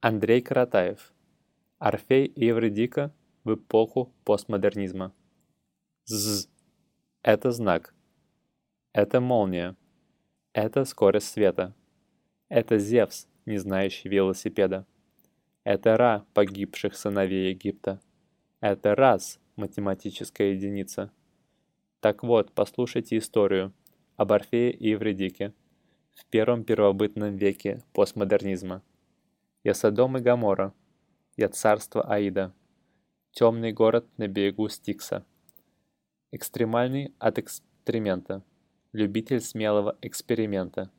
Андрей Каратаев. Орфей и Евредика в эпоху постмодернизма. З. Это знак. Это молния. Это скорость света. Это Зевс, не знающий велосипеда. Это Ра погибших сыновей Египта. Это раз математическая единица. Так вот, послушайте историю об Орфее и Евредике в первом первобытном веке постмодернизма. Я Содом и Гамора, я царство Аида, темный город на берегу Стикса. Экстремальный от эксперимента, любитель смелого эксперимента,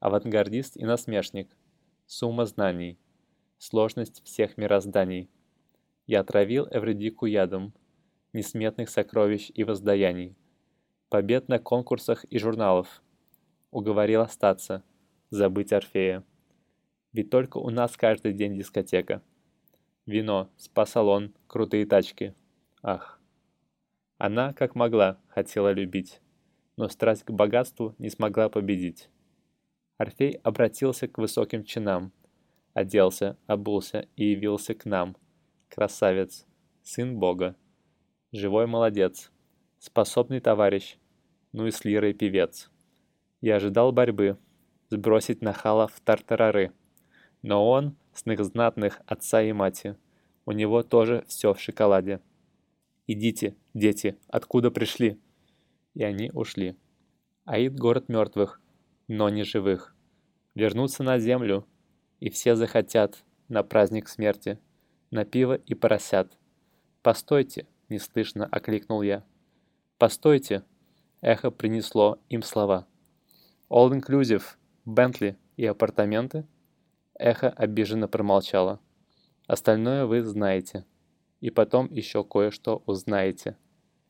авангардист и насмешник, сумма знаний, сложность всех мирозданий. Я отравил Эвредику ядом, несметных сокровищ и воздаяний, побед на конкурсах и журналов, уговорил остаться, забыть Орфея. Ведь только у нас каждый день дискотека. Вино, спа-салон, крутые тачки. Ах. Она, как могла, хотела любить, но страсть к богатству не смогла победить. Орфей обратился к высоким чинам, оделся, обулся и явился к нам. Красавец, сын Бога, живой молодец, способный товарищ, ну и с лирой певец. Я ожидал борьбы, сбросить нахала в тартарары. Но он, сных знатных отца и мати, у него тоже все в шоколаде. «Идите, дети, откуда пришли?» И они ушли. Аид город мертвых, но не живых. Вернуться на землю, и все захотят на праздник смерти, на пиво и поросят. «Постойте!» — неслышно окликнул я. «Постойте!» — эхо принесло им слова. «All inclusive, Бентли и апартаменты?» Эхо обиженно промолчало. «Остальное вы знаете. И потом еще кое-что узнаете».